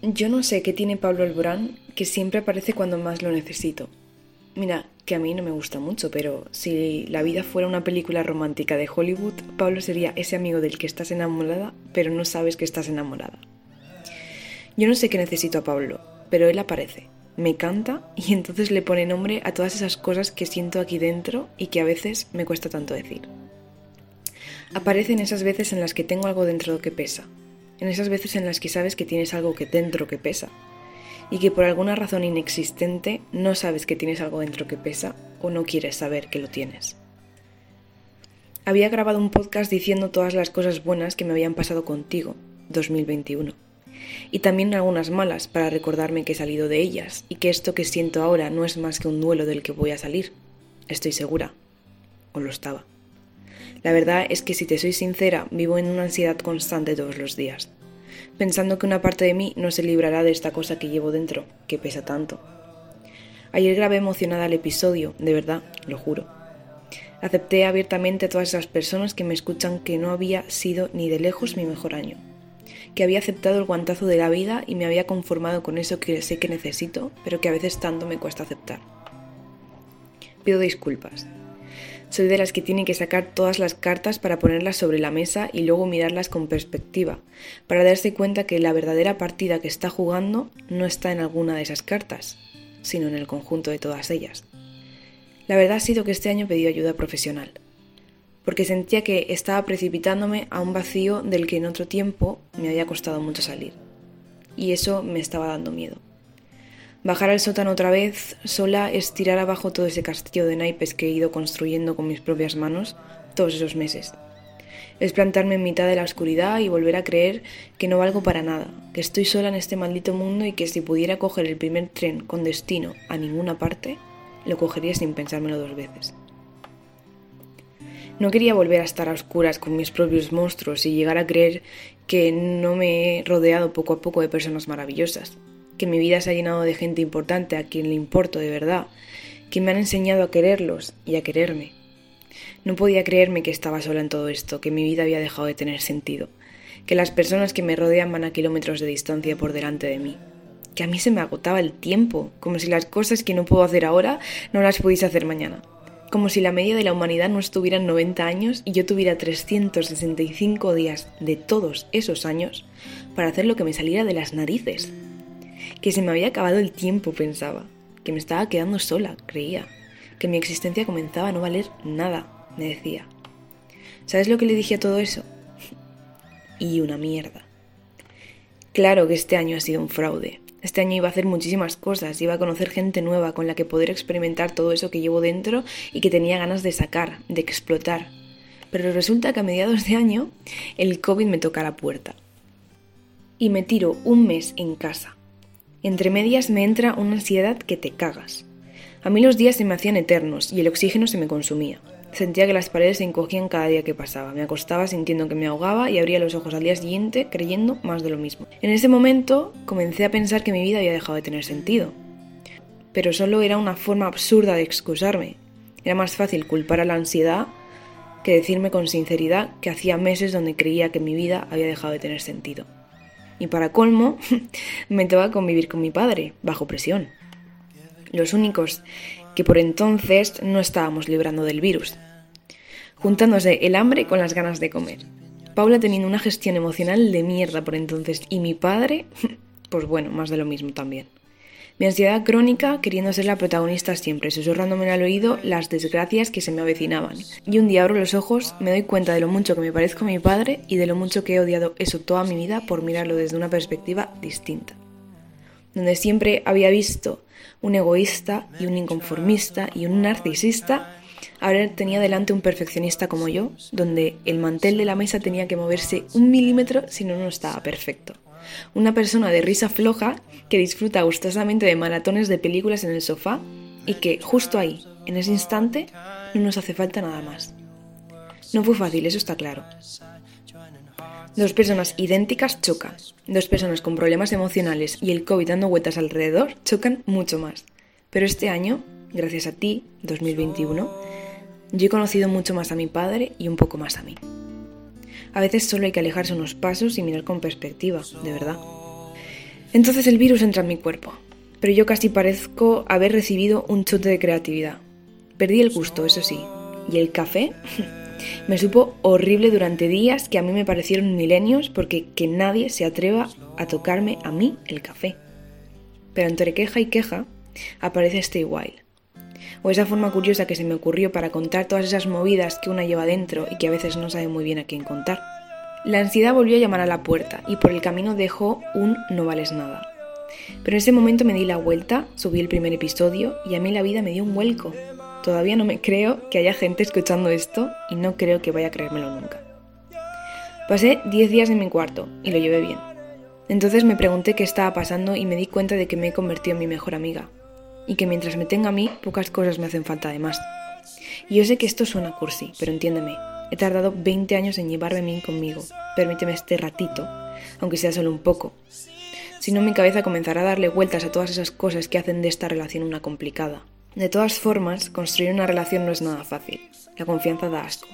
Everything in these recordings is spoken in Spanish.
Yo no sé qué tiene Pablo Alborán que siempre aparece cuando más lo necesito. Mira, que a mí no me gusta mucho, pero si la vida fuera una película romántica de Hollywood, Pablo sería ese amigo del que estás enamorada, pero no sabes que estás enamorada. Yo no sé qué necesito a Pablo, pero él aparece, me canta y entonces le pone nombre a todas esas cosas que siento aquí dentro y que a veces me cuesta tanto decir. Aparecen esas veces en las que tengo algo dentro que pesa, en esas veces en las que sabes que tienes algo que dentro que pesa y que por alguna razón inexistente no sabes que tienes algo dentro que pesa o no quieres saber que lo tienes. Había grabado un podcast diciendo todas las cosas buenas que me habían pasado contigo, 2021, y también algunas malas para recordarme que he salido de ellas y que esto que siento ahora no es más que un duelo del que voy a salir, estoy segura, o lo estaba. La verdad es que si te soy sincera, vivo en una ansiedad constante todos los días, pensando que una parte de mí no se librará de esta cosa que llevo dentro, que pesa tanto. Ayer grabé emocionada el episodio, de verdad, lo juro. Acepté abiertamente a todas esas personas que me escuchan que no había sido ni de lejos mi mejor año, que había aceptado el guantazo de la vida y me había conformado con eso que sé que necesito, pero que a veces tanto me cuesta aceptar. Pido disculpas, soy de las que tienen que sacar todas las cartas para ponerlas sobre la mesa y luego mirarlas con perspectiva, para darse cuenta que la verdadera partida que está jugando no está en alguna de esas cartas, sino en el conjunto de todas ellas. La verdad ha sido que este año pedí ayuda profesional, porque sentía que estaba precipitándome a un vacío del que en otro tiempo me había costado mucho salir, y eso me estaba dando miedo. Bajar al sótano otra vez, sola, es tirar abajo todo ese castillo de naipes que he ido construyendo con mis propias manos todos esos meses. Es plantarme en mitad de la oscuridad y volver a creer que no valgo para nada, que estoy sola en este maldito mundo y que si pudiera coger el primer tren con destino a ninguna parte, lo cogería sin pensármelo dos veces. No quería volver a estar a oscuras con mis propios monstruos y llegar a creer que no me he rodeado poco a poco de personas maravillosas, que mi vida se ha llenado de gente importante a quien le importo de verdad, que me han enseñado a quererlos y a quererme. No podía creerme que estaba sola en todo esto, que mi vida había dejado de tener sentido, que las personas que me rodean van a kilómetros de distancia por delante de mí, que a mí se me agotaba el tiempo, como si las cosas que no puedo hacer ahora no las pudiese hacer mañana, como si la media de la humanidad no estuviera en 90 años y yo tuviera 365 días de todos esos años para hacer lo que me saliera de las narices que se me había acabado el tiempo, pensaba, que me estaba quedando sola, creía, que mi existencia comenzaba a no valer nada, me decía. ¿Sabes lo que le dije a todo eso? y una mierda. Claro que este año ha sido un fraude. Este año iba a hacer muchísimas cosas, iba a conocer gente nueva con la que poder experimentar todo eso que llevo dentro y que tenía ganas de sacar, de explotar. Pero resulta que a mediados de año el COVID me toca a la puerta. Y me tiro un mes en casa, entre medias me entra una ansiedad que te cagas. A mí los días se me hacían eternos y el oxígeno se me consumía. Sentía que las paredes se encogían cada día que pasaba. Me acostaba sintiendo que me ahogaba y abría los ojos al día siguiente creyendo más de lo mismo. En ese momento comencé a pensar que mi vida había dejado de tener sentido. Pero solo era una forma absurda de excusarme. Era más fácil culpar a la ansiedad que decirme con sinceridad que hacía meses donde creía que mi vida había dejado de tener sentido. Y para colmo, me toca convivir con mi padre, bajo presión. Los únicos que por entonces no estábamos librando del virus, juntándose el hambre con las ganas de comer. Paula teniendo una gestión emocional de mierda por entonces y mi padre, pues bueno, más de lo mismo también. Mi ansiedad crónica queriendo ser la protagonista siempre, susurrándome al oído las desgracias que se me avecinaban. Y un día abro los ojos, me doy cuenta de lo mucho que me parezco a mi padre y de lo mucho que he odiado eso toda mi vida por mirarlo desde una perspectiva distinta. Donde siempre había visto un egoísta y un inconformista y un narcisista, ahora tenía delante un perfeccionista como yo, donde el mantel de la mesa tenía que moverse un milímetro si no, no estaba perfecto. Una persona de risa floja que disfruta gustosamente de maratones de películas en el sofá y que justo ahí, en ese instante, no nos hace falta nada más. No fue fácil, eso está claro. Dos personas idénticas chocan. Dos personas con problemas emocionales y el COVID dando vueltas alrededor chocan mucho más. Pero este año, gracias a ti, 2021, yo he conocido mucho más a mi padre y un poco más a mí. A veces solo hay que alejarse unos pasos y mirar con perspectiva, de verdad. Entonces el virus entra en mi cuerpo, pero yo casi parezco haber recibido un chute de creatividad. Perdí el gusto, eso sí, y el café me supo horrible durante días que a mí me parecieron milenios porque que nadie se atreva a tocarme a mí el café. Pero entre queja y queja aparece Stay Wild. O esa forma curiosa que se me ocurrió para contar todas esas movidas que una lleva dentro y que a veces no sabe muy bien a quién contar. La ansiedad volvió a llamar a la puerta y por el camino dejó un no vales nada. Pero en ese momento me di la vuelta, subí el primer episodio y a mí la vida me dio un vuelco. Todavía no me creo que haya gente escuchando esto y no creo que vaya a creérmelo nunca. Pasé 10 días en mi cuarto y lo llevé bien. Entonces me pregunté qué estaba pasando y me di cuenta de que me he convertido en mi mejor amiga. Y que mientras me tenga a mí, pocas cosas me hacen falta de más. Y yo sé que esto suena cursi, pero entiéndeme, he tardado 20 años en llevarme a mí conmigo. Permíteme este ratito, aunque sea solo un poco. Si no, mi cabeza comenzará a darle vueltas a todas esas cosas que hacen de esta relación una complicada. De todas formas, construir una relación no es nada fácil. La confianza da asco.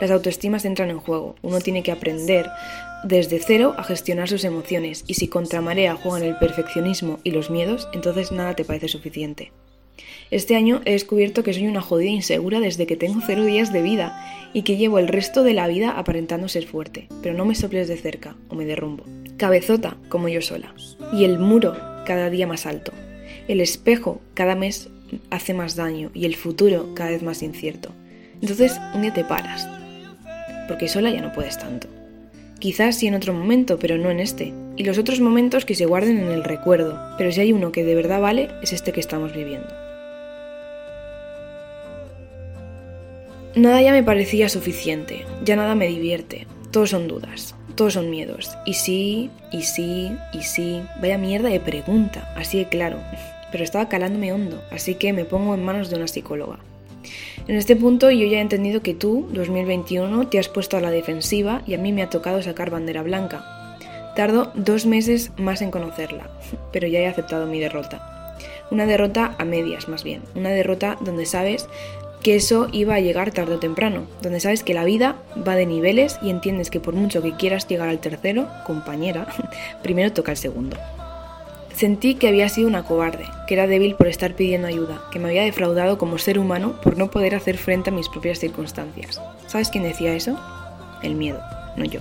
Las autoestimas entran en juego. Uno tiene que aprender desde cero a gestionar sus emociones y si contra marea juegan el perfeccionismo y los miedos, entonces nada te parece suficiente. Este año he descubierto que soy una jodida insegura desde que tengo cero días de vida y que llevo el resto de la vida aparentando ser fuerte, pero no me soples de cerca o me derrumbo. Cabezota como yo sola. Y el muro cada día más alto. El espejo cada mes hace más daño y el futuro cada vez más incierto. Entonces un día te paras, porque sola ya no puedes tanto. Quizás sí en otro momento, pero no en este. Y los otros momentos que se guarden en el recuerdo. Pero si hay uno que de verdad vale, es este que estamos viviendo. Nada ya me parecía suficiente, ya nada me divierte. Todos son dudas, todos son miedos. Y sí, y sí, y sí. Vaya mierda de pregunta, así de claro. Pero estaba calándome hondo, así que me pongo en manos de una psicóloga. En este punto yo ya he entendido que tú, 2021, te has puesto a la defensiva y a mí me ha tocado sacar bandera blanca. Tardo dos meses más en conocerla, pero ya he aceptado mi derrota. Una derrota a medias, más bien. Una derrota donde sabes que eso iba a llegar tarde o temprano, donde sabes que la vida va de niveles y entiendes que por mucho que quieras llegar al tercero, compañera, primero toca el segundo. Sentí que había sido una cobarde, que era débil por estar pidiendo ayuda, que me había defraudado como ser humano por no poder hacer frente a mis propias circunstancias. ¿Sabes quién decía eso? El miedo, no yo.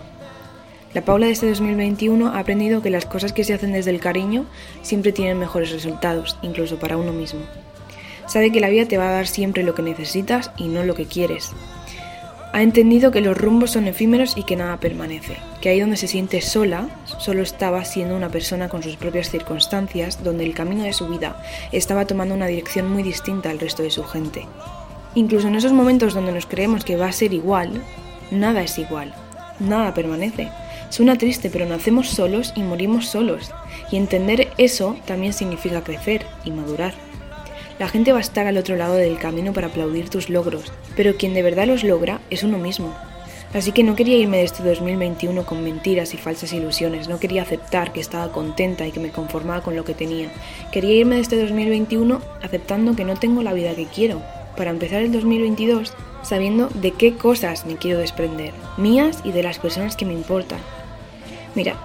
La Paula de este 2021 ha aprendido que las cosas que se hacen desde el cariño siempre tienen mejores resultados, incluso para uno mismo. Sabe que la vida te va a dar siempre lo que necesitas y no lo que quieres, ha entendido que los rumbos son efímeros y que nada permanece, que ahí donde se siente sola, solo estaba siendo una persona con sus propias circunstancias, donde el camino de su vida estaba tomando una dirección muy distinta al resto de su gente. Incluso en esos momentos donde nos creemos que va a ser igual, nada es igual, nada permanece. Suena triste, pero nacemos solos y morimos solos, y entender eso también significa crecer y madurar. La gente va a estar al otro lado del camino para aplaudir tus logros, pero quien de verdad los logra es uno mismo. Así que no quería irme de este 2021 con mentiras y falsas ilusiones, no quería aceptar que estaba contenta y que me conformaba con lo que tenía. Quería irme de este 2021 aceptando que no tengo la vida que quiero, para empezar el 2022 sabiendo de qué cosas me quiero desprender, mías y de las personas que me importan. Mira,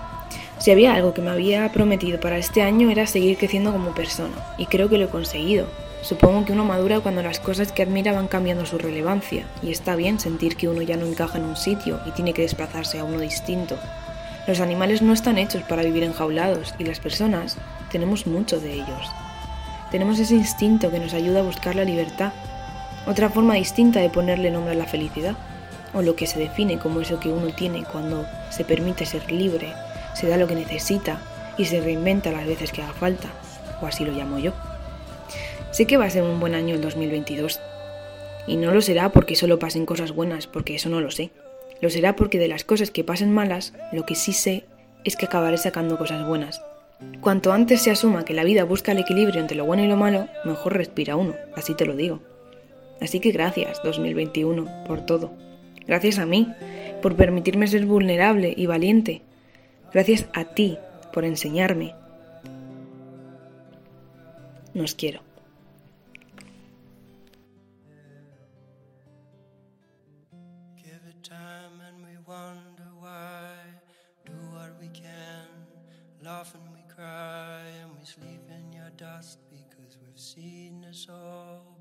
si había algo que me había prometido para este año era seguir creciendo como persona, y creo que lo he conseguido. Supongo que uno madura cuando las cosas que admira van cambiando su relevancia, y está bien sentir que uno ya no encaja en un sitio y tiene que desplazarse a uno distinto. Los animales no están hechos para vivir enjaulados y las personas tenemos mucho de ellos. Tenemos ese instinto que nos ayuda a buscar la libertad, otra forma distinta de ponerle nombre a la felicidad, o lo que se define como eso que uno tiene cuando se permite ser libre, se da lo que necesita y se reinventa las veces que haga falta, o así lo llamo yo. Sé que va a ser un buen año el 2022. Y no lo será porque solo pasen cosas buenas, porque eso no lo sé. Lo será porque de las cosas que pasen malas, lo que sí sé es que acabaré sacando cosas buenas. Cuanto antes se asuma que la vida busca el equilibrio entre lo bueno y lo malo, mejor respira uno, así te lo digo. Así que gracias, 2021, por todo. Gracias a mí, por permitirme ser vulnerable y valiente. Gracias a ti, por enseñarme. Nos quiero. time and we wonder why. Do what we can, laugh and we cry, and we sleep in your dust because we've seen us all.